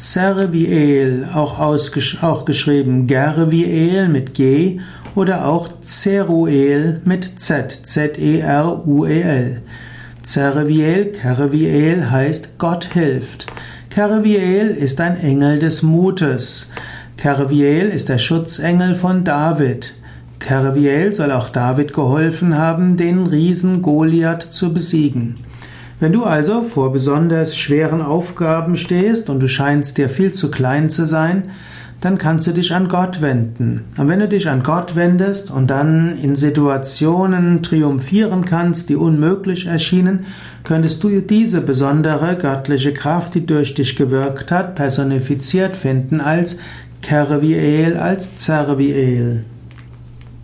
Zerviel, auch, auch geschrieben Gerviel mit G oder auch Zeruel mit Z, Z-E-R-U-E-L. Zerviel, Kerviel heißt Gott hilft. Kerviel ist ein Engel des Mutes. Kerviel ist der Schutzengel von David. Kerviel soll auch David geholfen haben, den Riesen Goliath zu besiegen. Wenn du also vor besonders schweren Aufgaben stehst und du scheinst dir viel zu klein zu sein, dann kannst du dich an Gott wenden. Und wenn du dich an Gott wendest und dann in Situationen triumphieren kannst, die unmöglich erschienen, könntest du diese besondere göttliche Kraft, die durch dich gewirkt hat, personifiziert finden als Kerviel, als Zerviel.